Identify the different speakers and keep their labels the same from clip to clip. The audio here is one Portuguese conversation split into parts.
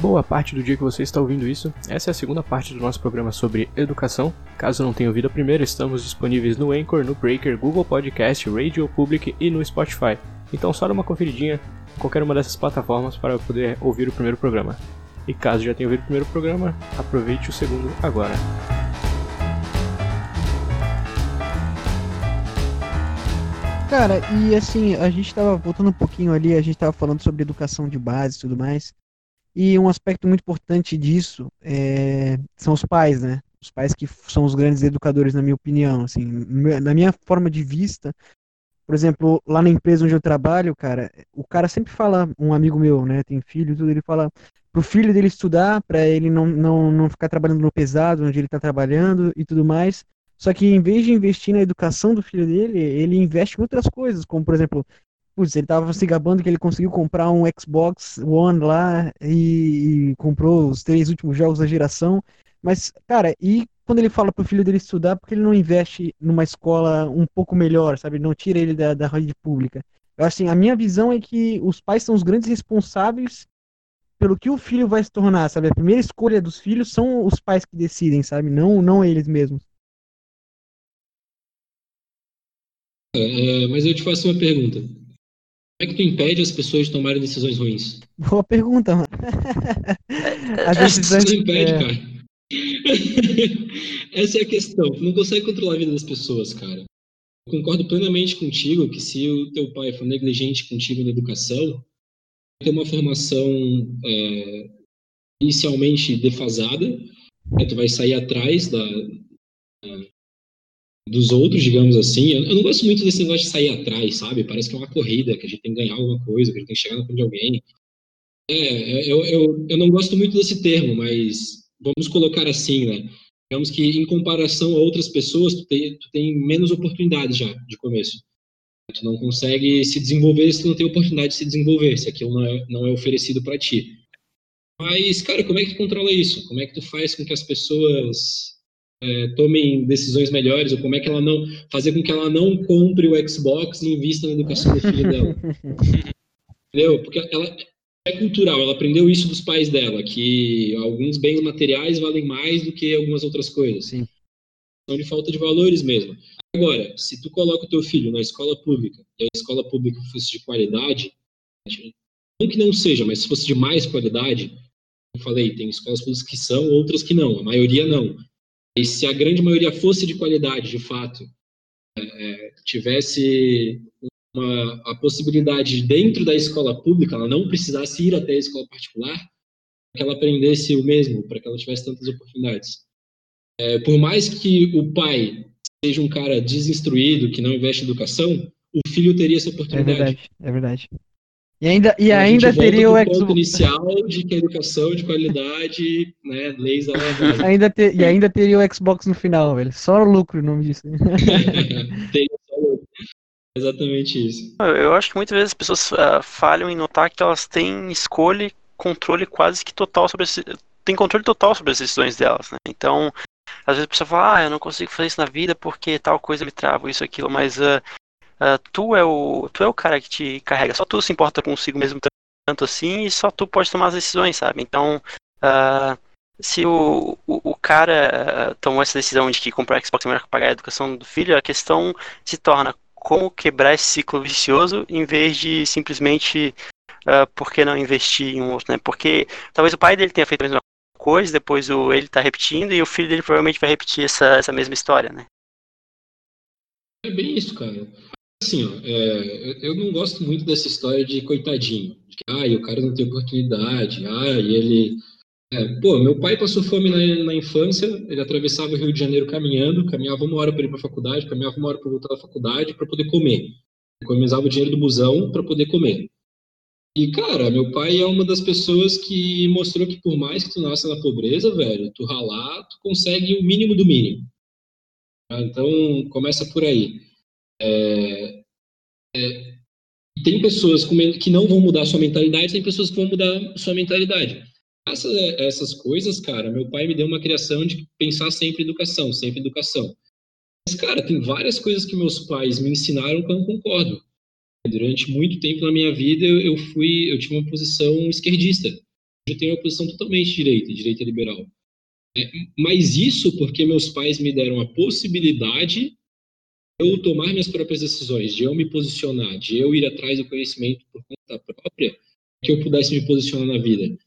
Speaker 1: boa parte do dia que você está ouvindo isso. Essa é a segunda parte do nosso programa sobre educação. Caso não tenha ouvido a primeira, estamos disponíveis no Anchor, no Breaker, Google Podcast, Radio Public e no Spotify. Então só dá uma conferidinha em qualquer uma dessas plataformas para poder ouvir o primeiro programa. E caso já tenha ouvido o primeiro programa, aproveite o segundo agora.
Speaker 2: Cara, e assim, a gente tava voltando um pouquinho ali, a gente tava falando sobre educação de base e tudo mais. E um aspecto muito importante disso é, são os pais, né? Os pais que são os grandes educadores, na minha opinião. Assim, na minha forma de vista, por exemplo, lá na empresa onde eu trabalho, cara, o cara sempre fala, um amigo meu, né, tem filho e tudo, ele fala pro filho dele estudar, para ele não, não, não ficar trabalhando no pesado, onde ele tá trabalhando e tudo mais. Só que em vez de investir na educação do filho dele, ele investe em outras coisas, como por exemplo, Putz, ele tava se gabando que ele conseguiu comprar um Xbox One lá e, e, comprou os três últimos jogos da geração. Mas, cara, e quando ele fala pro filho dele estudar, porque ele não investe numa escola um pouco melhor, sabe? Não tira ele da, da rede pública. Eu, assim, a minha visão é que os pais são os grandes responsáveis pelo que o filho vai se tornar, sabe? A primeira escolha dos filhos são os pais que decidem, sabe? Não, não eles mesmos.
Speaker 3: É, mas eu te faço uma pergunta. Como é que tu impede as pessoas de tomarem decisões ruins?
Speaker 2: Boa pergunta, mano.
Speaker 3: As decisões... Você impede, é... cara. Essa é a questão. Tu não consegue controlar a vida das pessoas, cara. Eu concordo plenamente contigo que se o teu pai for negligente contigo na educação, ter uma formação é, inicialmente defasada, né, tu vai sair atrás da, dos outros, digamos assim. Eu, eu, não gosto muito desse negócio de sair atrás, sabe? Parece que é uma corrida, que a gente tem que ganhar alguma coisa, que a gente tem que chegar na frente de alguém. É, eu, eu, eu não gosto muito desse termo, mas vamos colocar assim, né? Digamos que em comparação a outras pessoas, tu tem, tu tem menos oportunidades já de começo. Tu não consegue se desenvolver se tu não tem oportunidade de se desenvolver, se aquilo não é, não é oferecido para ti. Mas, cara, como é que tu controla isso? Como é que tu faz com que as pessoas é, tomem decisões melhores, ou como é que ela não fazer com que ela não compre o Xbox e invista na educação do filho dela. Entendeu? Porque ela é cultural, ela aprendeu isso dos pais dela, que alguns bens materiais valem mais do que algumas outras coisas. Sim. São de falta de valores mesmo. Agora, se tu coloca o teu filho na escola pública, e a escola pública fosse de qualidade, não que não seja, mas se fosse de mais qualidade, eu falei, tem escolas públicas que são, outras que não, a maioria não. E se a grande maioria fosse de qualidade, de fato, é, é, tivesse uma, a possibilidade dentro da escola pública, ela não precisasse ir até a escola particular, para que ela aprendesse o mesmo, para que ela tivesse tantas oportunidades. É, por mais que o pai seja um cara desinstruído, que não investe em educação, o filho teria essa oportunidade.
Speaker 2: É verdade, é verdade. E ainda, e ainda teria o
Speaker 3: Xbox. inicial de que a educação de qualidade, né, leis
Speaker 2: ainda te, E ainda teria o Xbox no final, velho. Só o lucro o nome disso.
Speaker 3: teria só lucro. Exatamente isso.
Speaker 4: Eu acho que muitas vezes as pessoas uh, falham em notar que elas têm escolha e controle quase que total sobre esse, tem controle total sobre as decisões delas, né? Então, às vezes a pessoa fala, ah, eu não consigo fazer isso na vida porque tal coisa me trava, isso, aquilo, mas uh, uh, tu, é o, tu é o cara que te carrega, só tu se importa consigo mesmo tanto assim e só tu pode tomar as decisões, sabe? Então, uh, se o, o, o, cara tomou essa decisão de que comprar Xbox é melhor que pagar a educação do filho, a questão se torna como quebrar esse ciclo vicioso em vez de simplesmente uh, por que não investir em um outro, né? Porque talvez o pai dele tenha feito a mesma coisa, depois o, ele está repetindo e o filho dele provavelmente vai repetir essa, essa mesma história, né?
Speaker 3: É bem isso, cara assim, é, eu não gosto muito dessa história de coitadinho. De que, ah, o cara não tem oportunidade, ah, e ele... É, pô, meu pai passou fome na, na, infância, ele atravessava o Rio de Janeiro caminhando, caminhava uma hora para ir para a faculdade, caminhava uma hora para voltar da faculdade para poder comer. Economizava o dinheiro do busão para poder comer. E, cara, meu pai é uma das pessoas que mostrou que por mais que tu nasça na pobreza, velho, tu ralar, tu consegue o mínimo do mínimo. Então, começa por aí. É, é, tem pessoas que não vão mudar sua mentalidade, tem pessoas que vão mudar sua mentalidade. Essas, essas coisas, cara, meu pai me deu uma criação de pensar sempre em educação, sempre em educação. Mas, cara, tem várias coisas que meus pais me ensinaram que eu não concordo. Durante muito tempo na minha vida, eu fui, eu tive uma posição esquerdista, eu tenho uma posição totalmente direita, direita liberal. É, mas isso porque meus pais me deram a possibilidade de eu tomar minhas próprias decisões, de eu me posicionar, de eu ir atrás do conhecimento por conta própria, que eu pudesse me posicionar na vida.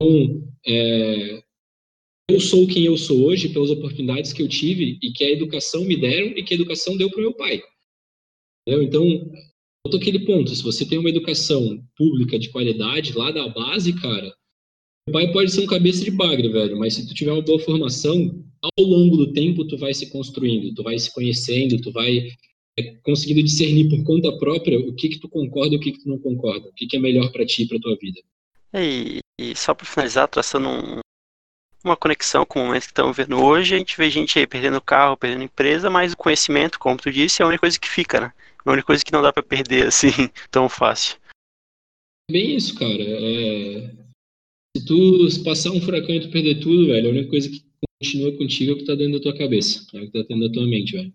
Speaker 3: Então, é, eu sou quem eu sou hoje pelas oportunidades que eu tive e que a educação me deram e que a educação deu para meu pai. Entendeu? Então, outro aquele ponto, se você tem uma educação pública de qualidade lá da base, cara, o pai pode ser um cabeça de bagre, velho, mas se tu tiver uma boa formação, ao longo do tempo tu vai se construindo, tu vai se conhecendo, tu vai é, conseguindo discernir por conta própria o que que tu concorda e o que que tu não concorda, o que que é melhor para ti e para tua vida.
Speaker 4: E, e só para finalizar, traçando um, uma conexão com o momento que estamos vendo hoje, a gente vê gente aí perdendo carro, perdendo empresa, mas o conhecimento, como tu disse, é a única coisa que fica, né? É a única coisa que não dá para perder assim tão fácil.
Speaker 3: Bem isso, cara. É... Se tu passar um furacão e tu perder tudo, velho, a única coisa que continua contigo é o que tá dentro da tua cabeça, é o que tá dentro da tua mente, velho.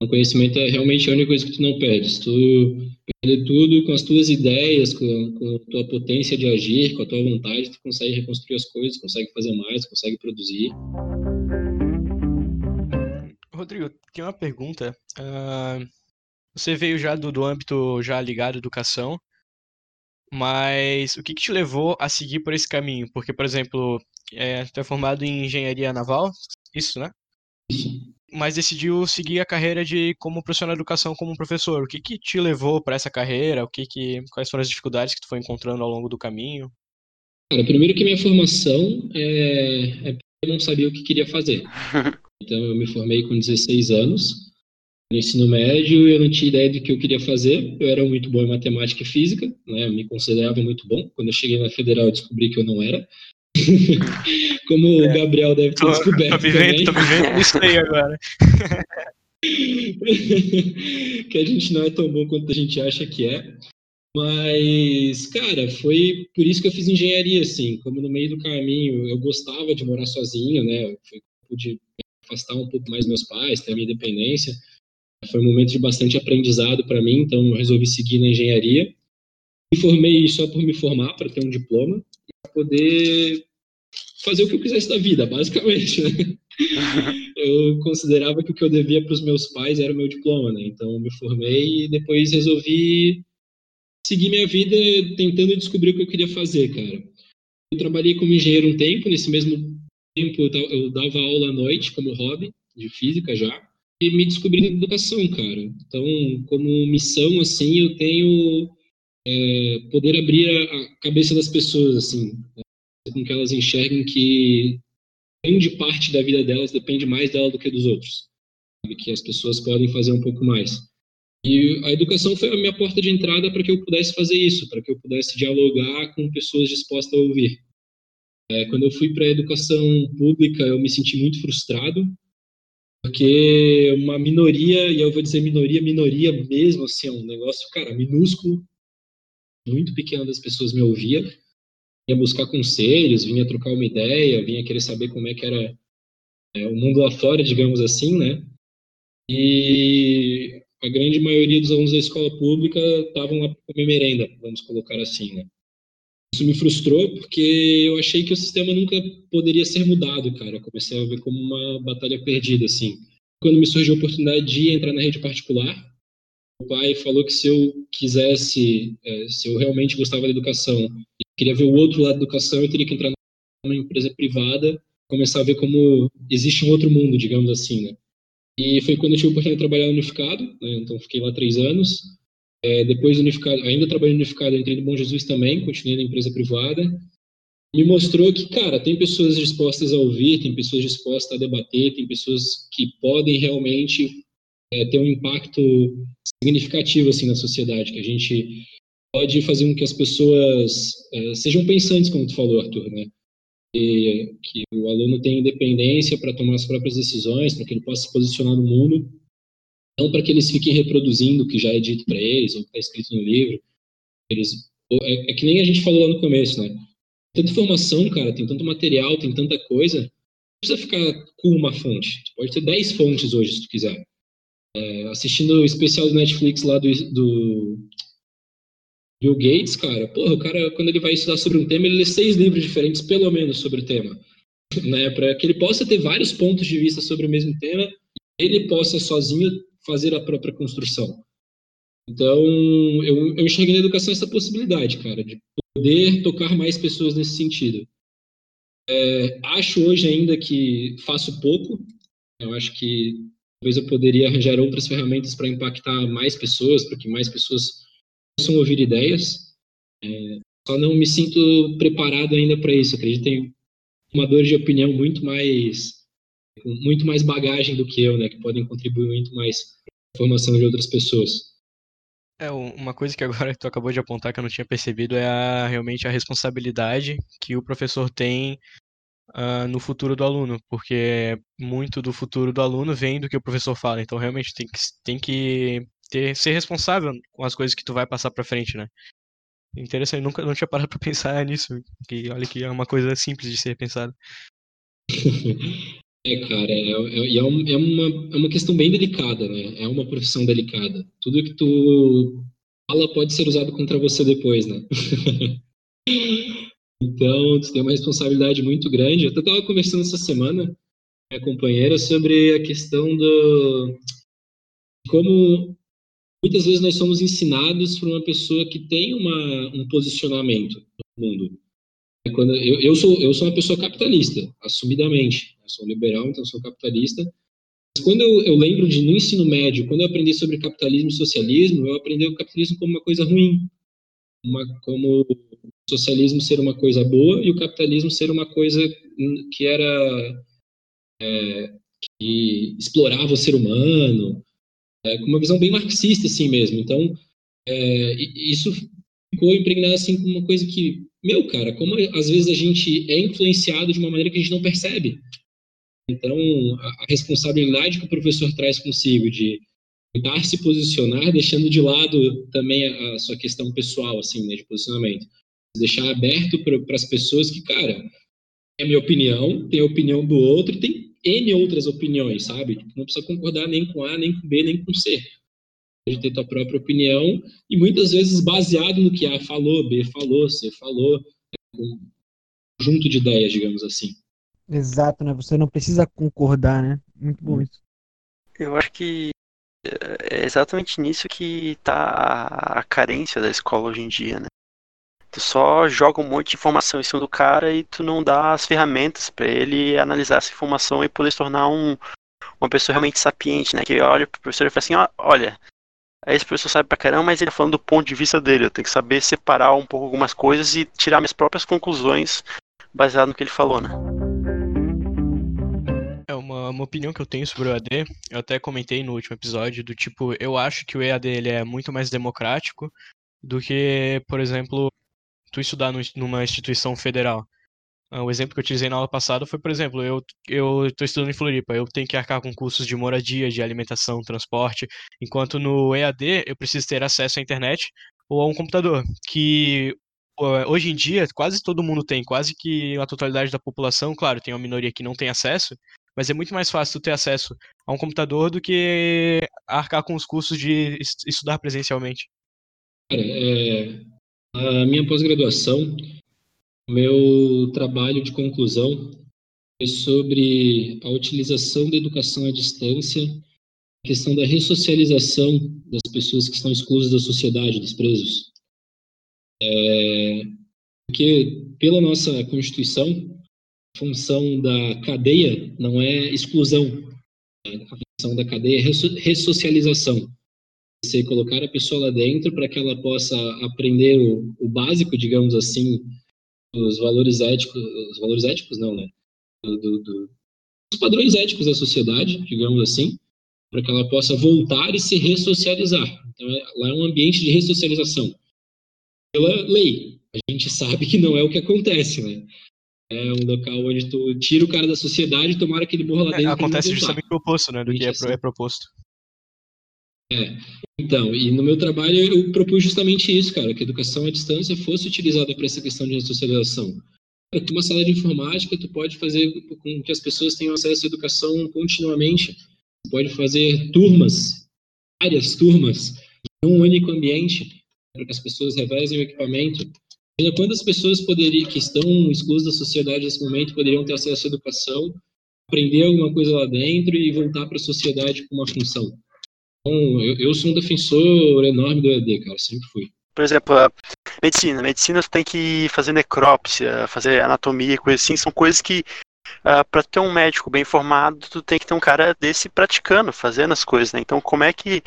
Speaker 3: O conhecimento é realmente a única coisa que tu não perde. Se tu perder tudo com as tuas ideias, com, com a tua potência de agir, com a tua vontade, tu consegue reconstruir as coisas, consegue fazer mais, consegue produzir.
Speaker 1: Rodrigo, tem uma pergunta. Uh, você veio já do, do âmbito já ligado à educação, mas o que, que te levou a seguir por esse caminho? Porque, por exemplo, é, tu é formado em engenharia naval, isso, né? Mas decidiu seguir a carreira de como profissional de educação como professor. O que, que te levou para essa carreira? O que que, quais foram as dificuldades que tu foi encontrando ao longo do caminho?
Speaker 3: Cara, primeiro que minha formação é, é eu não sabia o que queria fazer. Então eu me formei com 16 anos no ensino médio eu não tinha ideia do que eu queria fazer. Eu era muito bom em matemática e física, né? Eu me considerava muito bom. Quando eu cheguei na federal, eu descobri que eu não era. Como é, o Gabriel deve ter tô, descoberto. Tô
Speaker 1: vivendo, também. tô vivendo isso aí agora.
Speaker 3: que a gente não é tão bom quanto a gente acha que é. Mas, cara, foi por isso que eu fiz engenharia, assim. Como no meio do caminho eu gostava de morar sozinho, né? Eu pude afastar um pouco mais meus pais, ter a minha independência. Foi um momento de bastante aprendizado para mim, então eu resolvi seguir na engenharia. Me formei só por me formar, para ter um diploma, para poder fazer o que eu quisesse da vida, basicamente. Né? eu considerava que o que eu devia para os meus pais era o meu diploma, né? Então me formei e depois resolvi seguir minha vida tentando descobrir o que eu queria fazer, cara. Eu trabalhei como engenheiro um tempo, nesse mesmo tempo eu dava aula à noite como hobby de física já e me descobri na educação, cara. Então, como missão, assim, eu tenho é, poder abrir a, a, cabeça das pessoas, assim, né? com que elas enxerguem que grande parte da vida delas depende mais dela do que dos outros. Sabe? Que as pessoas podem fazer um pouco mais. E a educação foi a minha porta de entrada para que eu pudesse fazer isso, para que eu pudesse dialogar com pessoas dispostas a ouvir. É, quando eu fui para a educação pública, eu me senti muito frustrado, porque uma minoria, e eu vou dizer minoria, minoria mesmo, assim, é um negócio, cara, minúsculo, muito pequeno das pessoas me ouvia, vinha buscar conselhos, vinha trocar uma ideia, vinha querer saber como é que era é, o mundo lá fora, digamos assim, né? E a grande maioria dos alunos da escola pública estavam lá para comer merenda, vamos colocar assim, né? Isso me frustrou porque eu achei que o sistema nunca poderia ser mudado, cara. comecei a ver como uma batalha perdida, assim. Quando me surgiu a oportunidade de entrar na rede particular, o pai falou que se eu quisesse, é, se eu realmente gostava da educação e queria ver o outro lado da educação, eu teria que entrar numa empresa privada, começar a ver como existe um outro mundo, digamos assim, né? E foi quando eu tive a oportunidade de trabalhar no Unificado, né? então fiquei lá três anos. É, depois unificado, ainda trabalhando no unificado, entrei no Bom Jesus também, continuei na empresa privada. Me mostrou que, cara, tem pessoas dispostas a ouvir, tem pessoas dispostas a debater, tem pessoas que podem realmente é, ter um impacto significativo assim na sociedade, que a gente pode fazer com que as pessoas é, sejam pensantes, como tu falou, Arthur, né? E, que o aluno tenha independência para tomar as próprias decisões, para que ele possa se posicionar no mundo não para que eles fiquem reproduzindo o que já é dito para eles, ou está escrito no livro. Eles, é, é, que nem a gente falou lá no começo, né? Tanta informação, cara, tem tanto material, tem tanta coisa. Não precisa ficar com uma fonte. Tu pode ter 10 fontes hoje, se tu quiser. É, assistindo o especial do Netflix lá do, do Bill Gates, cara, porra, o cara, quando ele vai estudar sobre um tema, ele lê seis livros diferentes, pelo menos, sobre o tema. Né, para que ele possa ter vários pontos de vista sobre o mesmo tema ele possa sozinho fazer a própria construção. Então, eu, eu enxerguei na educação essa possibilidade, cara, de poder tocar mais pessoas nesse sentido. É, acho hoje ainda que faço pouco. Eu acho que talvez eu poderia arranjar outras ferramentas para impactar mais pessoas, para que mais pessoas possam ouvir ideias. É, só não me sinto preparado ainda para isso. Acredito tem formadores de opinião muito mais com muito mais bagagem do que eu, né, que podem contribuir muito mais formação de outras pessoas.
Speaker 1: É, uma coisa que agora tu acabou de apontar que eu não tinha percebido é a, realmente a responsabilidade que o professor tem uh, no futuro do aluno, porque muito do futuro do aluno vem do que o professor fala, então realmente tem que, tem que ter, ser responsável com as coisas que tu vai passar para frente, né? Interessante, nunca não tinha parado para pensar nisso, que olha que é uma coisa simples de ser pensada.
Speaker 3: É, cara, é, é, é, é, uma, é uma questão bem delicada, né? É uma profissão delicada. Tudo que tu fala pode ser usado contra você depois, né? então, tu tem uma responsabilidade muito grande. Eu até estava conversando essa semana com minha companheira sobre a questão do... Como muitas vezes nós somos ensinados por uma pessoa que tem uma, um posicionamento no mundo. Quando eu, eu, sou, eu sou uma pessoa capitalista, assumidamente. Eu sou liberal, então sou capitalista. Mas quando eu, eu lembro de, no ensino médio, quando eu aprendi sobre capitalismo e socialismo, eu aprendi o capitalismo como uma coisa ruim. Uma, como o socialismo ser uma coisa boa e o capitalismo ser uma coisa que era... É, que explorava o ser humano, é, com uma visão bem marxista assim mesmo. Então, é, isso ficou impregnado assim como uma coisa que, meu cara, como às vezes a gente é influenciado de uma maneira que a gente não percebe. Então, a, responsabilidade que o professor traz consigo de tentar se posicionar, deixando de lado também a, sua questão pessoal, assim, né, de posicionamento. Deixar aberto para as pessoas que, cara, é minha opinião, tem a opinião do outro tem N outras opiniões, sabe? Não precisa concordar nem com A, nem com B, nem com C. Pode ter tua própria opinião e muitas vezes baseado no que A falou, B falou, C falou, um conjunto de ideias, digamos assim.
Speaker 2: Exato, né? Você não precisa concordar, né? Muito bom isso.
Speaker 4: Eu acho que é exatamente nisso que está a carência da escola hoje em dia, né? Tu só joga um monte de informação em cima do cara e tu não dá as ferramentas para ele analisar essa informação e poder se tornar um, uma pessoa realmente sapiente, né? Que olha pro professor e fala assim, ó, olha, esse professor sabe pra caramba, mas ele tá falando do ponto de vista dele. Eu tenho que saber separar um pouco algumas coisas e tirar minhas próprias conclusões baseado no que ele falou, né?
Speaker 1: É uma, uma opinião que eu tenho sobre o EAD, eu até comentei no último episódio, do tipo, eu acho que o EAD ele é muito mais democrático do que, por exemplo, tu estudar numa instituição federal. Ah, o exemplo que eu utilizei na aula passada foi, por exemplo, eu eu estou estudando em Floripa, eu tenho que arcar com custos de moradia, de alimentação, transporte, enquanto no EAD eu preciso ter acesso à internet ou a um computador, que hoje em dia quase todo mundo tem, quase que a totalidade da população, claro, tem uma minoria que não tem acesso, mas é muito mais fácil ter acesso a um computador do que arcar com os custos de estudar presencialmente.
Speaker 3: Cara, é, a minha pós-graduação, meu trabalho de conclusão é sobre a utilização da educação à distância, a questão da ressocialização das pessoas que estão exclusas da sociedade, dos presos. É, porque, pela nossa Constituição, a função da cadeia não é exclusão, né? a função da cadeia é ressocialização você colocar a pessoa lá dentro para que ela possa aprender o, o, básico, digamos assim, os valores éticos, os valores éticos não, né? Do, do, do, os padrões éticos da sociedade, digamos assim, para que ela possa voltar e se ressocializar. Então, é, lá é um ambiente de ressocialização. Pela lei, a gente sabe que não é o que acontece, né? É um local onde tu tira o cara da sociedade e tomara que ele morra lá é, dentro. É,
Speaker 1: acontece justamente o oposto, né? Do que é, é proposto.
Speaker 3: É. Então, e no meu trabalho eu propus justamente isso, cara, que a educação à distância fosse utilizada para essa questão de ressocialização. Tu uma sala de informática, tu pode fazer com que as pessoas tenham acesso à educação continuamente. Tu pode fazer turmas, várias turmas, em um único ambiente, para que as pessoas revezem o equipamento. Imagina quantas pessoas poderiam, que estão exclusas da sociedade nesse momento poderiam ter acesso à educação, aprender alguma coisa lá dentro e voltar para a sociedade com uma função. Então, eu, eu sou um defensor enorme do EAD, cara, sempre fui.
Speaker 4: Por exemplo, a medicina. Medicina tu tem que fazer necrópsia, fazer anatomia, coisas assim. São coisas que, uh, para ter um médico bem formado, tu tem que ter um cara desse praticando, fazendo as coisas, né? Então, como é que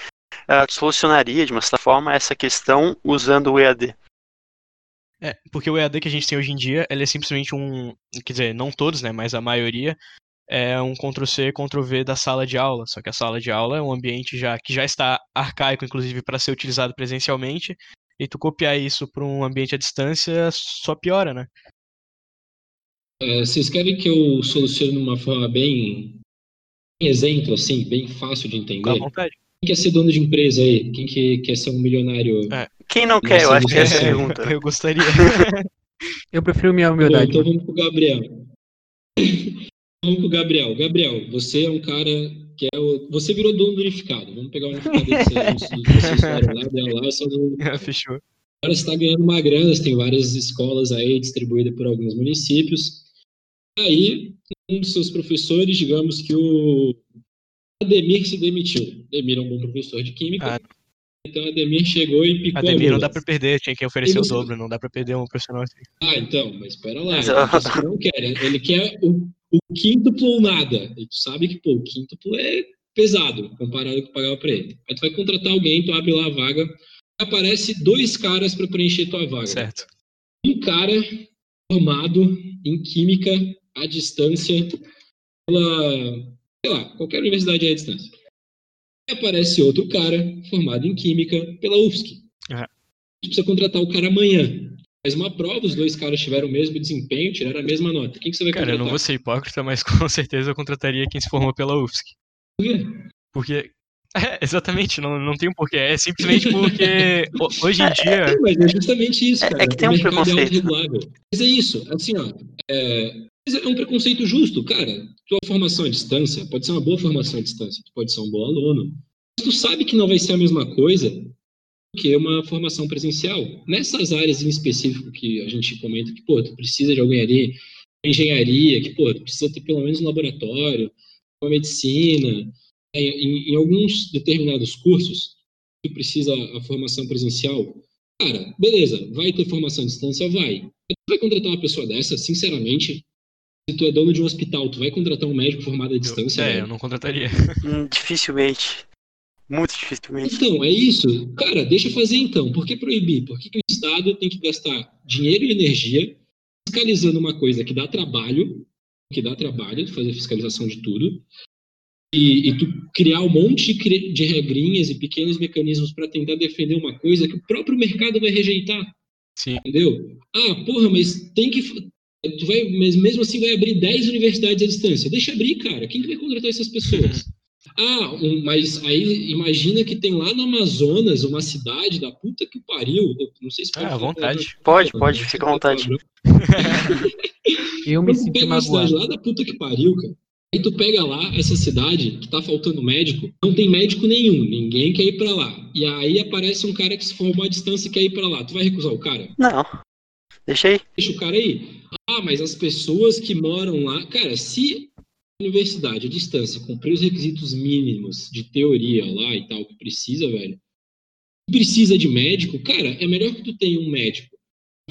Speaker 4: uh, solucionaria, de uma certa forma, essa questão usando o EAD?
Speaker 1: É, porque o EAD que a gente tem hoje em dia, ele é simplesmente um, quer dizer, não todos, né, mas a maioria é um Ctrl-C, Ctrl-V da sala de aula, só que a sala de aula é um ambiente já que já está arcaico, inclusive, para ser utilizado presencialmente, e tu copiar isso para um ambiente à distância só piora, né?
Speaker 3: É, vocês querem que eu solucione de uma forma bem exemplo, assim, bem fácil de entender?
Speaker 1: Com vontade.
Speaker 3: Quem quer ser dono de empresa aí? Quem que quer ser um milionário?
Speaker 4: É. Quem não quer? Eu acho que é essa a pergunta.
Speaker 1: Eu gostaria.
Speaker 2: eu prefiro minha
Speaker 3: Bom,
Speaker 2: humildade.
Speaker 3: então vamos pro Gabriel. Vamos pro Gabriel. Gabriel, você é um cara que é o... Você virou dono do unificado. Vamos pegar o unificado que vocês fizeram lá, deu lá, só do...
Speaker 1: Fechou.
Speaker 3: Agora você está ganhando uma grana, você tem várias escolas aí distribuídas por alguns municípios. Aí, um dos seus professores, digamos que o Ademir se demitiu. Ademir é um bom professor de química. Ah. Então Ademir chegou e picou
Speaker 1: Ademir
Speaker 3: a
Speaker 1: não dá pra perder, tinha que oferecer o dobro, não dá pra perder um profissional assim.
Speaker 3: Ah, então, mas espera lá. Ele não quer, ele quer o, o quíntuplo ou nada. E tu sabe que, pô, o quíntuplo é pesado comparado com o que pagava pra ele. Aí tu vai contratar alguém, tu abre lá a vaga, aparece dois caras para preencher tua vaga.
Speaker 1: Certo.
Speaker 3: Um cara formado em química à distância pela, sei lá, qualquer universidade à distância. E aparece outro cara formado em química pela UFSC. Uhum. A gente precisa contratar o cara amanhã. Faz uma prova, os dois caras tiveram o mesmo desempenho, tiraram a mesma nota. Quem que você vai
Speaker 1: cara,
Speaker 3: contratar?
Speaker 1: Cara, eu não vou ser hipócrita, mas com certeza eu contrataria quem se formou pela UFSC.
Speaker 3: Por quê?
Speaker 1: Porque é, exatamente, não, não tem um porquê. É simplesmente porque hoje em dia.
Speaker 3: É, mas é justamente isso, cara.
Speaker 4: É, é que tem um preconceito.
Speaker 3: Mas é isso, assim, ó. É, é um preconceito justo, cara. Tua formação à distância pode ser uma boa formação à distância, tu pode ser um bom aluno. Mas tu sabe que não vai ser a mesma coisa que uma formação presencial. Nessas áreas em específico que a gente comenta que, pô, tu precisa de alguém ali, engenharia, que, pô, tu precisa ter pelo menos um laboratório, uma medicina, em, em, alguns determinados cursos, que precisa a formação presencial, cara, beleza, vai ter formação à distância? Vai. Tu vai contratar uma pessoa dessa, sinceramente, se tu é dono de um hospital, tu vai contratar um médico formado à distância?
Speaker 1: Eu, é,
Speaker 3: né?
Speaker 1: eu não contrataria.
Speaker 4: Hum, dificilmente. Muito dificilmente.
Speaker 3: Então, é isso. Cara, deixa fazer então. Por que proibir? Por que, que o Estado tem que gastar dinheiro e energia fiscalizando uma coisa que dá trabalho, que dá trabalho de fazer fiscalização de tudo, e, e, tu criar um monte de, de regrinhas e pequenos mecanismos para tentar defender uma coisa que o próprio mercado vai rejeitar.
Speaker 1: Sim.
Speaker 3: Entendeu? Ah, porra, mas tem que. Tu vai, mas mesmo assim vai abrir 10 universidades à distância. Deixa abrir, cara. Quem que vai contratar essas pessoas? Ah, um, mas aí imagina que tem lá no Amazonas uma cidade da puta que pariu. Não sei se
Speaker 1: pode. Ah, à vontade.
Speaker 4: Pode, pode, fica à vontade.
Speaker 2: Eu me
Speaker 3: magoado. uma cidade lá da puta que pariu, cara. Aí tu pega lá essa cidade que tá faltando médico, não tem médico nenhum, ninguém quer ir para lá. E aí aparece um cara que se formou à distância e quer ir para lá. Tu vai recusar o cara?
Speaker 4: Não. Deixa aí.
Speaker 3: Deixa o cara aí. Ah, mas as pessoas que moram lá, cara, se universidade à distância cumprir os requisitos mínimos de teoria lá e tal que precisa, velho, precisa de médico, cara, é melhor que tu tenha um médico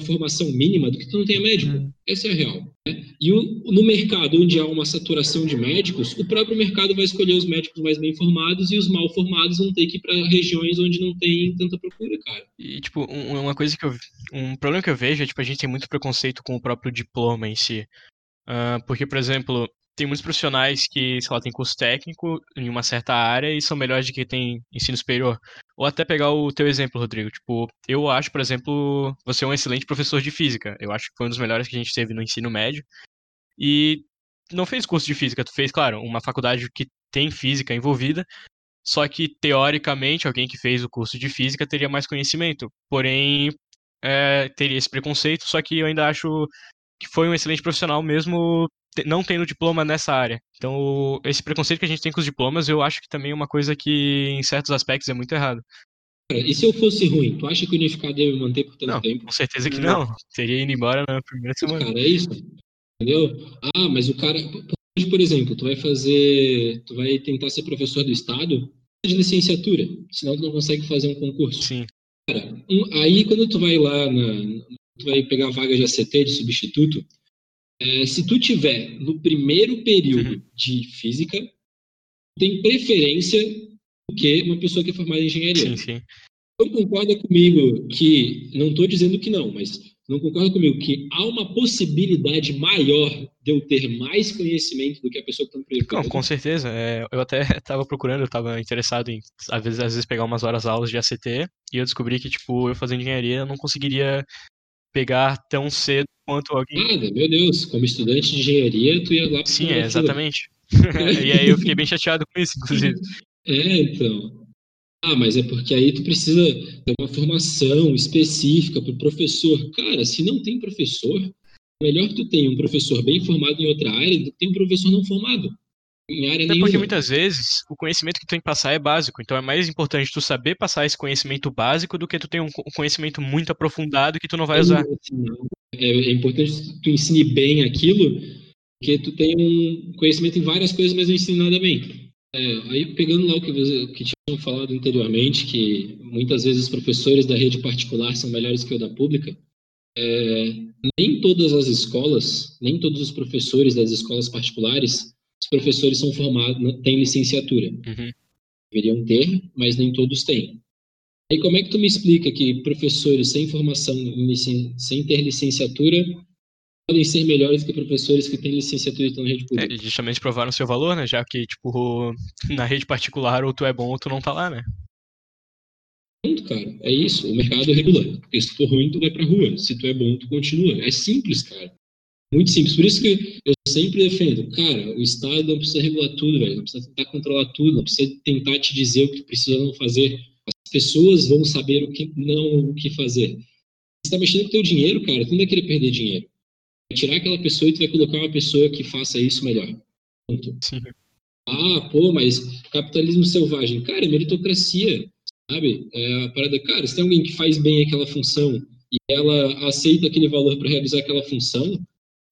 Speaker 3: formação mínima do que tu não tenha médico. Hum. Essa é a real. Né? E o, no mercado onde há uma saturação de médicos, o próprio mercado vai escolher os médicos mais bem formados e os mal formados vão ter que ir para regiões onde não tem tanta procura, cara.
Speaker 1: E, tipo, um, uma coisa que eu. Um problema que eu vejo é, tipo, a gente tem muito preconceito com o próprio diploma em si. Uh, porque, por exemplo, tem muitos profissionais que, sei lá, tem curso técnico em uma certa área e são melhores de quem tem ensino superior. Ou até pegar o teu exemplo, Rodrigo. Tipo, eu acho, por exemplo, você é um excelente professor de física. Eu acho que foi um dos melhores que a gente teve no ensino médio. E não fez curso de física, tu fez, claro, uma faculdade que tem física envolvida, só que, teoricamente, alguém que fez o curso de física teria mais conhecimento. Porém, é, teria esse preconceito, só que eu ainda acho que foi um excelente profissional mesmo não tendo diploma nessa área. Então, esse preconceito que a gente tem com os diplomas, eu acho que também é uma coisa que, em certos aspectos, é muito errado.
Speaker 3: Cara, e se eu fosse ruim, tu acha que o unificado ia me manter por tanto
Speaker 1: Não,
Speaker 3: tempo?
Speaker 1: com certeza que não. Teria ido embora na primeira semana.
Speaker 3: Cara, é isso. Entendeu? Ah, mas o cara. Hoje, por exemplo, tu vai fazer. Tu vai tentar ser professor do Estado de licenciatura, senão tu não consegue fazer um concurso.
Speaker 1: Sim.
Speaker 3: Cara, um- aí quando tu vai lá na. Tu vai pegar a vaga de ACT, de substituto, é, se tu tiver no primeiro período
Speaker 1: Uhum.
Speaker 3: de física, tem preferência do que uma pessoa que é formada em engenharia.
Speaker 1: Sim, sim.
Speaker 3: Não concorda comigo que, não estou dizendo que não, mas não concorda comigo que há uma possibilidade maior de eu ter mais conhecimento do que a pessoa que está no primeiro
Speaker 1: Não,
Speaker 3: período?
Speaker 1: com certeza. É, eu até estava procurando, eu estava interessado em, às vezes, às vezes, pegar umas horas aulas de ACT, e eu descobri que, tipo, eu fazendo engenharia, eu não conseguiria pegar tão cedo quanto alguém.
Speaker 3: Nada, meu Deus, como estudante de engenharia, tu ia lá
Speaker 1: Sim, é, exatamente. e aí eu fiquei bem chateado com isso, inclusive.
Speaker 3: É, então. Ah, mas é porque aí tu precisa ter uma formação específica para o professor. Cara, se não tem professor, melhor que tu tenha um professor bem formado em outra área do que ter um professor não formado
Speaker 1: Até
Speaker 3: nenhuma.
Speaker 1: porque muitas vezes o conhecimento que tu tem que passar é básico, então é mais importante tu saber passar esse conhecimento básico do que tu ter um co- conhecimento muito aprofundado que tu não vai usar.
Speaker 3: É, é importante tu ensine bem aquilo, porque tu tem um conhecimento em várias coisas, mas não ensina nada bem. É, aí pegando lá o que, você, que tinham falado anteriormente, que muitas vezes os professores da rede particular são melhores que o da pública, é, nem todas as escolas, nem todos os professores das escolas particulares, professores são formados, têm licenciatura.
Speaker 1: Uhum.
Speaker 3: Deveriam ter, mas nem todos têm. Aí como é que tu me explica que professores sem formação, sem ter licenciatura, podem ser melhores que professores que têm licenciatura e estão na rede
Speaker 1: É,
Speaker 3: pública?
Speaker 1: e justamente provaram seu valor, né? Já que, tipo, na rede particular ou tu é bom ou tu não tá lá, né?
Speaker 3: Ponto, cara. É isso. O mercado regula. Porque se tu for ruim, tu vai pra rua. Se tu é bom, tu continua. É simples, cara. Muito simples. Por isso que eu sempre defendo, cara, o Estado não precisa regular tudo, velho. Não precisa tentar controlar tudo. Não precisa tentar te dizer o que precisa não fazer. As pessoas vão saber o que não o que fazer. Você tá mexendo com o teu dinheiro, cara, tu não vai querer perder dinheiro. Vai tirar aquela pessoa e tu vai colocar uma pessoa que faça isso melhor. Ponto.
Speaker 1: Sim.
Speaker 3: Ah, pô, mas capitalismo selvagem. Cara, é meritocracia, sabe? É a parada, cara, se tem alguém que faz bem aquela função e ela aceita aquele valor para realizar aquela função,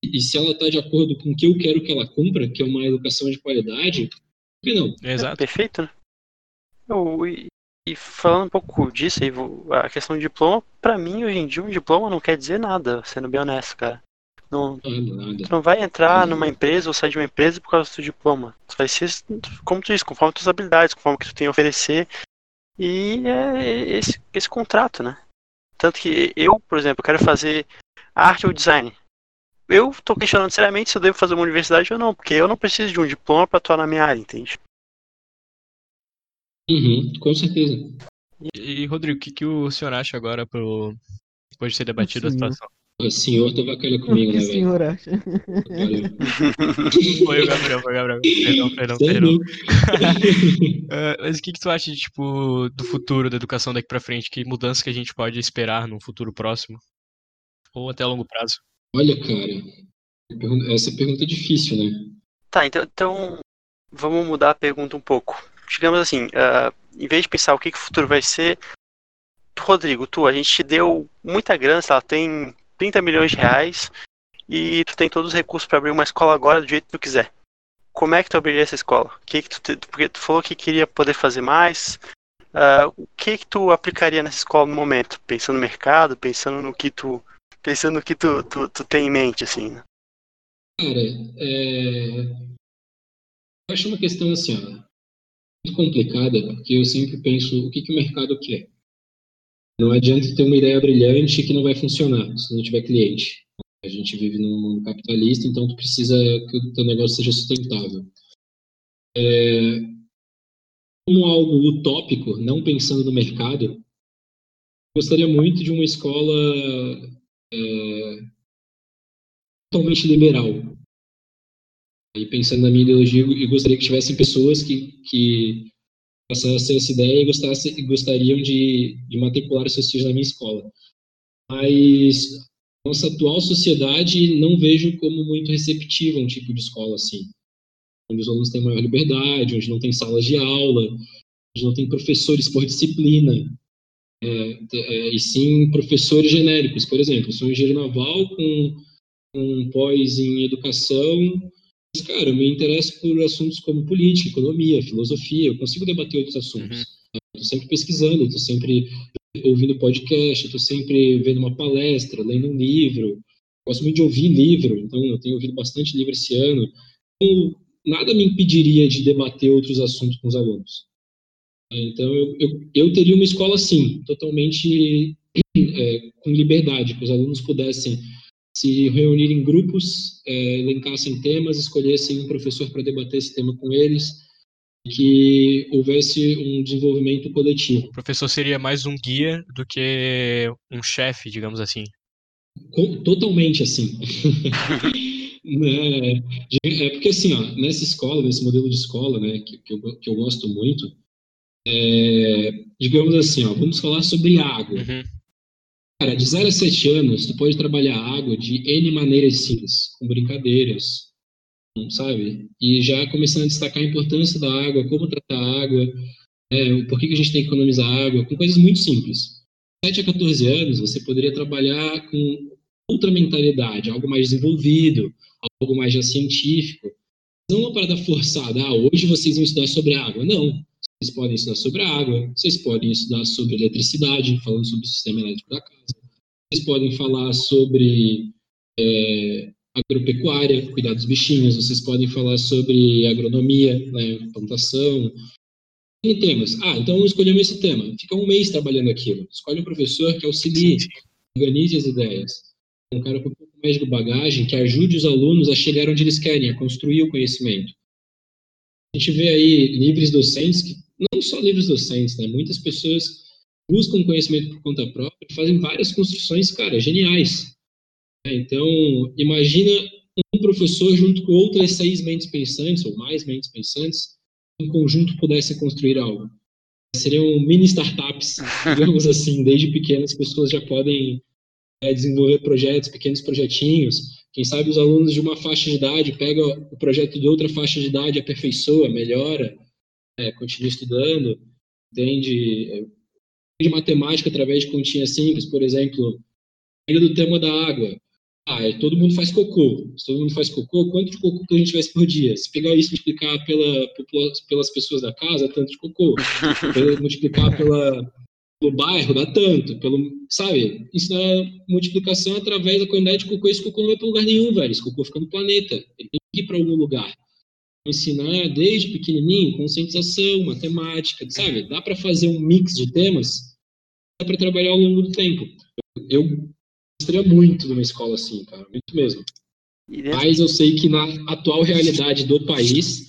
Speaker 3: e se ela está de acordo com o que eu quero que ela cumpra, que é uma educação de qualidade, por que não?
Speaker 1: Exato.
Speaker 4: Perfeito, né? Eu- e, e falando um pouco disso aí, a questão do diploma, pra mim, hoje em dia, um diploma não quer dizer nada, sendo bem honesto, cara. Não,
Speaker 3: Nada, nada.
Speaker 4: tu não vai entrar numa empresa ou sair de uma empresa por causa do teu diploma. Tu vai ser, como tu disse, conforme tuas habilidades, conforme o que tu tem a oferecer. E é esse, esse contrato, né? Tanto que eu, por exemplo, quero fazer arte ou design. Eu tô questionando seriamente se eu devo fazer uma universidade ou não, porque eu não preciso de um diploma para atuar na minha área, entende?
Speaker 3: Uhum, com certeza.
Speaker 1: E, e, Rodrigo, o que, que o senhor acha agora pro... depois de ter debatido a situação?
Speaker 3: O senhor tu vacalha
Speaker 2: O
Speaker 3: comigo, né,
Speaker 2: o
Speaker 3: velho?
Speaker 2: senhor acha?
Speaker 1: Foi o Gabriel, foi o Gabriel. Perdão, perdão, perdão. Ah, mas o que, que tu acha, tipo, do futuro da educação daqui pra frente? Que mudança que a gente pode esperar num futuro próximo? Ou até a longo prazo?
Speaker 3: Olha, cara, essa pergunta é difícil, né?
Speaker 4: Tá, então, então vamos mudar a pergunta um pouco. Digamos assim, ah, em vez de pensar o que, que o futuro vai ser, Rodrigo, tu, a gente te deu muita grana, lá, tem 30 milhões de reais e tu tem todos os recursos para abrir uma escola agora do jeito que tu quiser. Como é que tu abriria essa escola? Que que tu, te- porque tu falou que queria poder fazer mais. ah, o que que tu aplicaria nessa escola no momento? Pensando no mercado, pensando no que tu, pensando no que tu, tu, tu tem em mente, assim. né?
Speaker 3: Cara, é... eu acho uma questão assim, ó, muito complicada, porque eu sempre penso o que, que o mercado quer. Não adianta ter uma ideia brilhante que não vai funcionar se não tiver cliente. A gente vive num mundo capitalista, então tu precisa que o teu negócio seja sustentável. É... Como algo utópico, não pensando no mercado, gostaria muito de uma escola totalmente liberal. E pensando na minha ideologia, eu gostaria que tivessem pessoas que, que passassem essa ideia e, e gostariam de, de matricular seus filhos na minha escola. Mas nossa atual sociedade não vejo como muito receptiva a um tipo de escola assim. Onde os alunos têm maior liberdade, onde não tem salas de aula, onde não tem professores por disciplina. É, é, e sim professores genéricos. Por exemplo, sou engenheiro naval com um pós em educação, mas, cara, eu me interesso por assuntos como política, economia, filosofia, eu consigo debater outros assuntos. Uhum. Estou sempre pesquisando, estou sempre ouvindo podcast, estou sempre vendo uma palestra, lendo um livro. Gosto muito de ouvir livro, então eu tenho ouvido bastante livro esse ano. Então, nada me impediria de debater outros assuntos com os alunos. Então, eu, eu, eu teria uma escola, sim, totalmente é, com liberdade, que os alunos pudessem se reunir em grupos, é, elencassem temas, escolhessem um professor para debater esse tema com eles, que houvesse um desenvolvimento coletivo.
Speaker 1: O professor seria mais um guia do que um chefe, digamos assim.
Speaker 3: Totalmente assim. né? É porque assim, ó, nessa escola, nesse modelo de escola, né, que, que, eu, que eu gosto muito, é, digamos assim, ó, vamos falar sobre água. Uhum. Cara, de 0 a 7 anos, tu pode trabalhar água de N maneiras simples, com brincadeiras, sabe? E já começando a destacar a importância da água, como tratar a água, é, por que, que a gente tem que economizar água, com coisas muito simples. 7 a 14 anos, você poderia trabalhar com outra mentalidade, algo mais desenvolvido, algo mais já científico. Não uma parada forçada, ah, hoje vocês vão estudar sobre água. Não. Vocês podem estudar sobre água, vocês podem estudar sobre eletricidade, falando sobre o sistema elétrico da casa. Vocês podem falar sobre é, agropecuária, cuidar dos bichinhos. Vocês podem falar sobre agronomia, né, plantação. Tem temas. Ah, então escolhemos esse tema. Fica um mês trabalhando aquilo. Escolhe um professor que auxilie, organize as ideias. Um cara com um pouco mais de bagagem que ajude os alunos a chegar onde eles querem, a construir o conhecimento. A gente vê aí livres docentes que não só livros docentes, né? Muitas pessoas buscam conhecimento por conta própria, fazem várias construções, cara, geniais. É, então, imagina um professor junto com outras seis mentes pensantes, ou mais mentes pensantes, em conjunto pudesse construir algo. Seriam mini startups, digamos assim, desde pequenas pessoas já podem é, desenvolver projetos, pequenos projetinhos. Quem sabe os alunos de uma faixa de idade pegam o projeto de outra faixa de idade, aperfeiçoa, melhora, é, continua estudando, entende, é, de matemática através de continhas simples, por exemplo, ainda do tema da água. Ah, é, todo mundo faz cocô. Se todo mundo faz cocô, quanto de cocô que a gente faz por dia? Se pegar isso e multiplicar pela, pelas pessoas da casa, tanto de cocô. multiplicar pela, pelo bairro, dá tanto. Pelo, sabe? Isso é multiplicação através da quantidade de cocô. Esse cocô não vai para lugar nenhum, velho. Esse cocô fica no planeta. Ele tem que ir para algum lugar ensinar desde pequenininho conscientização, matemática, sabe? Dá para fazer um mix de temas, dá para trabalhar ao longo do tempo. Eu, gostaria muito de uma escola assim, cara, muito mesmo. Mas eu sei que na atual realidade do país,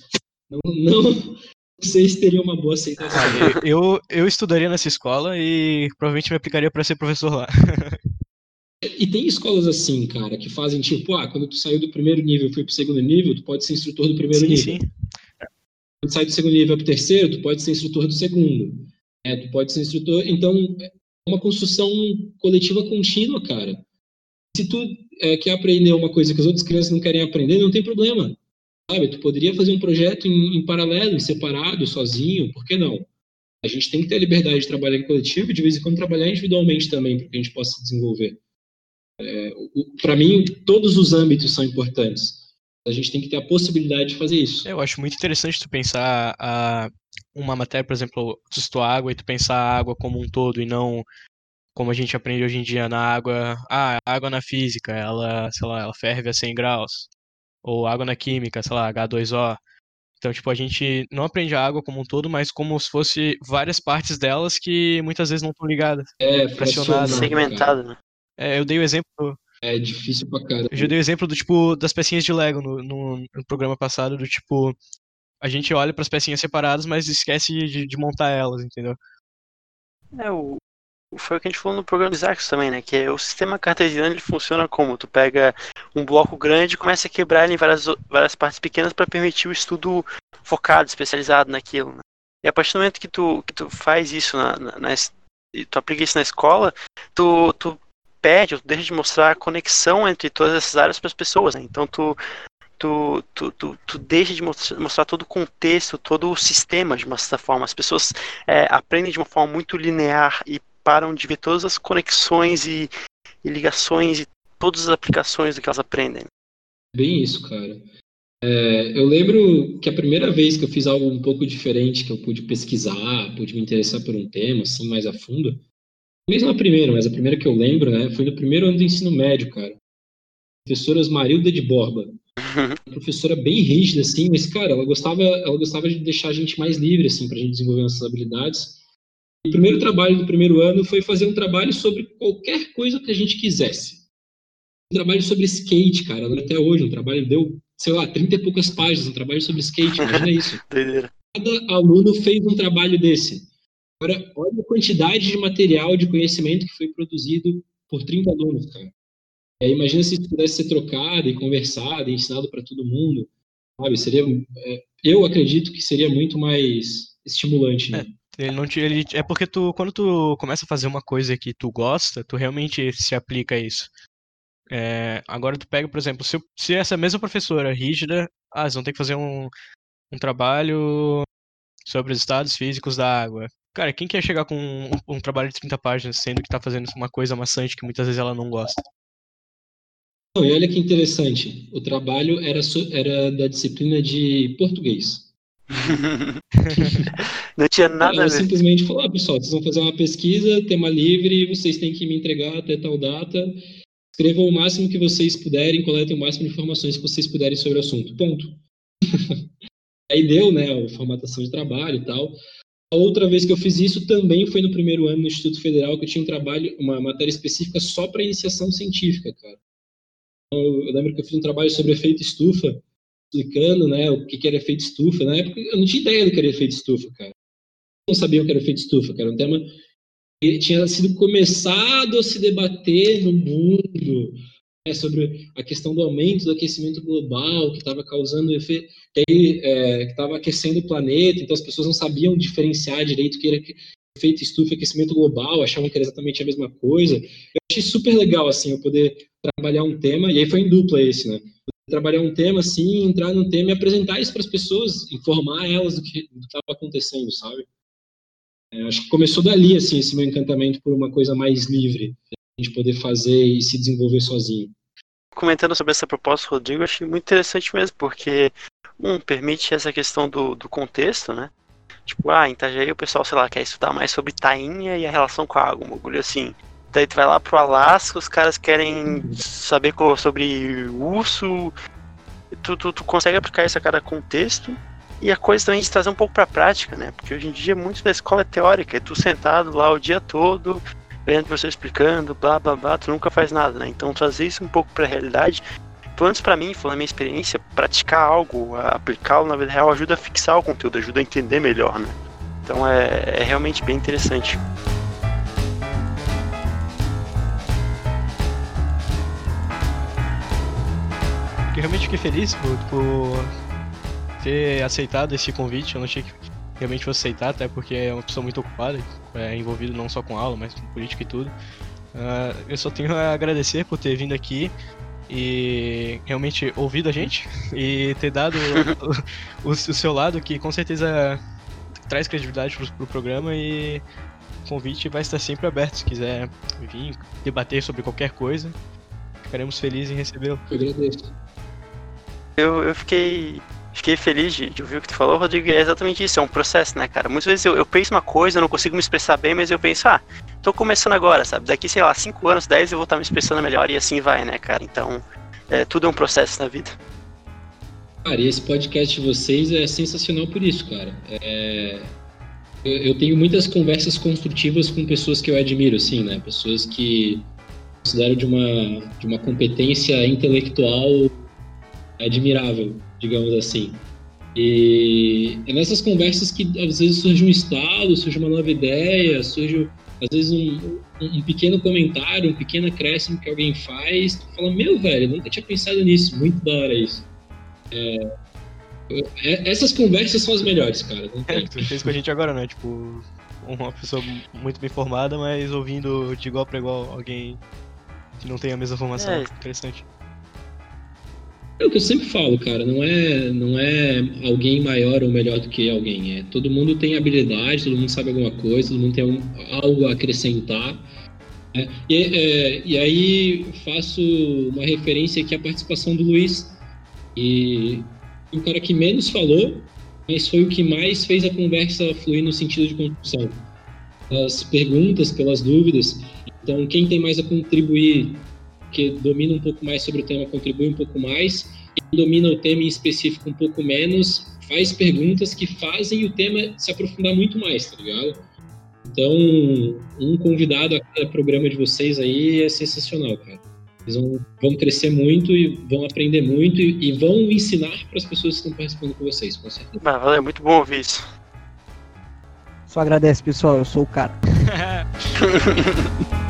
Speaker 3: não, não sei se teria uma boa aceitação.
Speaker 1: Eu, eu estudaria nessa escola e provavelmente me aplicaria para ser professor lá.
Speaker 3: E tem escolas assim, cara, que fazem tipo, ah, quando tu saiu do primeiro nível e foi pro segundo nível, tu pode ser instrutor do primeiro sim, nível. Sim. Quando sai do segundo nível pro terceiro, tu pode ser instrutor do segundo. É, tu pode ser instrutor. Então, é uma construção coletiva contínua, cara. Se tu é, quer aprender uma coisa que as outras crianças não querem aprender, não tem problema. Sabe? Tu poderia fazer um projeto em, em paralelo, em separado, sozinho, por que não? A gente tem que ter a liberdade de trabalhar em coletivo e de vez em quando trabalhar individualmente também, para que a gente possa se desenvolver. É, para mim, todos os âmbitos são importantes. A gente tem que ter a possibilidade de fazer isso.
Speaker 1: Eu acho muito interessante tu pensar a, uma matéria, por exemplo, tu estudar água e tu pensar a água como um todo e não como a gente aprende hoje em dia na água. Ah, água na física, ela, sei lá, ela ferve a 100 graus. Ou água na química, sei lá, H2O. Então, tipo, a gente não aprende a água como um todo, mas como se fosse várias partes delas que muitas vezes não estão ligadas.
Speaker 3: É, pressionadas.
Speaker 4: Segmentado, né?
Speaker 1: É, eu dei o exemplo.
Speaker 3: É difícil pra caramba.
Speaker 1: Eu já dei o exemplo do tipo das pecinhas de Lego no, no, no programa passado, do tipo. A gente olha para as pecinhas separadas, mas esquece de, de, montar elas, entendeu?
Speaker 4: É, o, foi o que a gente falou no programa de Isaacs também, né? Que é o sistema cartesiano ele funciona como? Tu pega um bloco grande e começa a quebrar ele em várias, várias partes pequenas para permitir o estudo focado, especializado naquilo. Né? E a partir do momento que tu, que tu faz isso na, na, na tu aplica isso na escola, tu, tu perde, ou deixa de mostrar a conexão entre todas essas áreas para as pessoas. Né? Então tu, tu, tu, tu, tu deixa de mostrar, todo o contexto, todo o sistema de uma certa forma. As pessoas é, aprendem de uma forma muito linear e param de ver todas as conexões e, e ligações e todas as aplicações do que elas aprendem.
Speaker 3: Bem isso, cara. É, eu lembro que a primeira vez que eu fiz algo um pouco diferente, que eu pude pesquisar, pude me interessar por um tema, assim, mais a fundo, mesmo a primeira, mas a primeira que eu lembro, né, foi no primeiro ano do ensino médio, cara. Professora Osmarilda de Borba. Uma professora bem rígida, assim, mas, cara, ela gostava, ela gostava de deixar a gente mais livre, assim, pra gente desenvolver nossas habilidades. E o primeiro trabalho do primeiro ano foi fazer um trabalho sobre qualquer coisa que a gente quisesse. Um trabalho sobre skate, cara, até hoje, um trabalho deu sei lá, 30 e poucas páginas, um trabalho sobre skate, imagina isso. Cada aluno fez um trabalho desse. Agora, olha a quantidade de material, de conhecimento que foi produzido por 30 alunos, cara. É, imagina se isso pudesse ser trocado e conversado e ensinado para todo mundo, sabe? Seria, é, eu acredito que seria muito mais estimulante, né?
Speaker 1: É, ele não te, ele, é porque tu, quando tu começa a fazer uma coisa que tu gosta, tu realmente se aplica a isso. É, agora tu pega, por exemplo, se, se essa mesma professora rígida, ah, eles vão ter que fazer um, um trabalho sobre os estados físicos da água. Cara, quem quer chegar com um, um, trabalho de 30 páginas, sendo que tá fazendo uma coisa maçante que muitas vezes ela não gosta?
Speaker 3: Não, e olha que interessante, o trabalho era, era da disciplina de português.
Speaker 4: não tinha nada
Speaker 3: Ela a ver. simplesmente falou, ah, pessoal, vocês vão fazer uma pesquisa, tema livre, vocês têm que me entregar até tal data, Escrevam o máximo que vocês puderem, coletem o máximo de informações que vocês puderem sobre o assunto. Ponto. Aí deu, né, a formatação de trabalho e tal. A outra vez que eu fiz isso também foi no primeiro ano no Instituto Federal, que eu tinha um trabalho, uma matéria específica só para iniciação científica, cara. Então, eu lembro que eu fiz um trabalho sobre efeito estufa, explicando, né, o que, que era efeito estufa. Na época eu não tinha ideia do que era efeito estufa, cara. Eu não sabia o que era efeito estufa, cara. Era um tema tinha sido começado a se debater no mundo né, sobre a questão do aumento do aquecimento global que estava causando efeito, que é, estava aquecendo o planeta, então as pessoas não sabiam diferenciar direito que era efeito estufa e aquecimento global, achavam que era exatamente a mesma coisa. Eu achei super legal assim eu poder trabalhar um tema e aí foi em dupla esse, né? Trabalhar um tema assim, entrar num tema e apresentar isso para as pessoas, informar elas do que estava acontecendo, sabe? É, acho que começou dali, assim, esse meu encantamento por uma coisa mais livre, a gente poder fazer e se desenvolver sozinho.
Speaker 4: Comentando sobre essa proposta, Rodrigo, achei muito interessante mesmo, porque, um, permite essa questão do, do contexto, né? Tipo, ah, em Itajaí o pessoal, sei lá, quer estudar mais sobre tainha e a relação com a água, um bagulho assim. Daí tu vai lá pro Alasca, os caras querem saber sobre urso. Tu, tu, tu consegue aplicar isso a cada contexto e a coisa também de trazer um pouco pra prática, né? Porque hoje em dia muito da escola é teórica, é tu sentado lá o dia todo, vendo você explicando, blá blá blá, tu nunca faz nada, né? Então trazer isso um pouco pra realidade, pelo menos pra mim, falando a minha experiência, praticar algo, aplicá-lo na vida real ajuda a fixar o conteúdo, ajuda a entender melhor, né? Então é, é realmente bem interessante.
Speaker 1: Eu realmente fiquei feliz por, por ter aceitado esse convite. Eu não achei que realmente fosse aceitar, até porque é uma pessoa muito ocupada, é envolvido não só com aula, mas com política e tudo. Uh, eu só tenho a agradecer por ter vindo aqui e realmente ouvido a gente e ter dado o, o, o, seu lado, que com certeza traz credibilidade pro, pro programa e o convite vai estar sempre aberto se quiser vir debater sobre qualquer coisa. Ficaremos felizes em recebê-lo.
Speaker 3: Eu agradeço.
Speaker 4: Eu, eu fiquei Fiquei feliz de, de, ouvir o que tu falou, Rodrigo. É exatamente isso, é um processo, né, cara? Muitas vezes eu, eu penso uma coisa, eu não consigo me expressar bem, mas eu penso, ah, tô começando agora, sabe? Daqui, sei lá, 5 anos, 10 eu vou estar me expressando melhor e assim vai, né, cara? Então, é, tudo é um processo na vida.
Speaker 3: Cara, e esse podcast de vocês é sensacional por isso, cara. É... Eu, eu tenho muitas conversas construtivas com pessoas que eu admiro, assim, né? Pessoas que considero de uma, de uma competência intelectual admirável digamos assim. E é nessas conversas que às vezes surge um estado, surge uma nova ideia, surge às vezes um, um pequeno comentário, um pequeno acréscimo que alguém faz, tu fala, meu velho, nunca tinha pensado nisso, muito da hora isso. É, é, essas conversas são as melhores, cara.
Speaker 1: É, tu fez com a gente agora, né? Tipo, uma pessoa muito bem formada, mas ouvindo de igual para igual alguém que não tem a mesma formação. É. Interessante.
Speaker 3: É o que eu sempre falo, cara, não é, não é alguém maior ou melhor do que alguém. É todo mundo tem habilidade, todo mundo sabe alguma coisa, todo mundo tem algo a acrescentar. É, e, é, e aí faço uma referência aqui à participação do Luiz. E o cara que menos falou, mas foi o que mais fez a conversa fluir no sentido de construção. As perguntas, pelas dúvidas. Então, quem tem mais a contribuir, que domina um pouco mais sobre o tema, contribui um pouco mais. Quem domina o tema em específico um pouco menos, faz perguntas que fazem o tema se aprofundar muito mais, tá ligado? Então, um convidado a cada programa de vocês aí é sensacional, cara. Eles vão, vão crescer muito e vão aprender muito e, e vão ensinar para as pessoas que estão participando com vocês, com certeza.
Speaker 4: Ah, valeu, muito bom ouvir isso.
Speaker 2: Só agradece, pessoal. Eu sou o cara.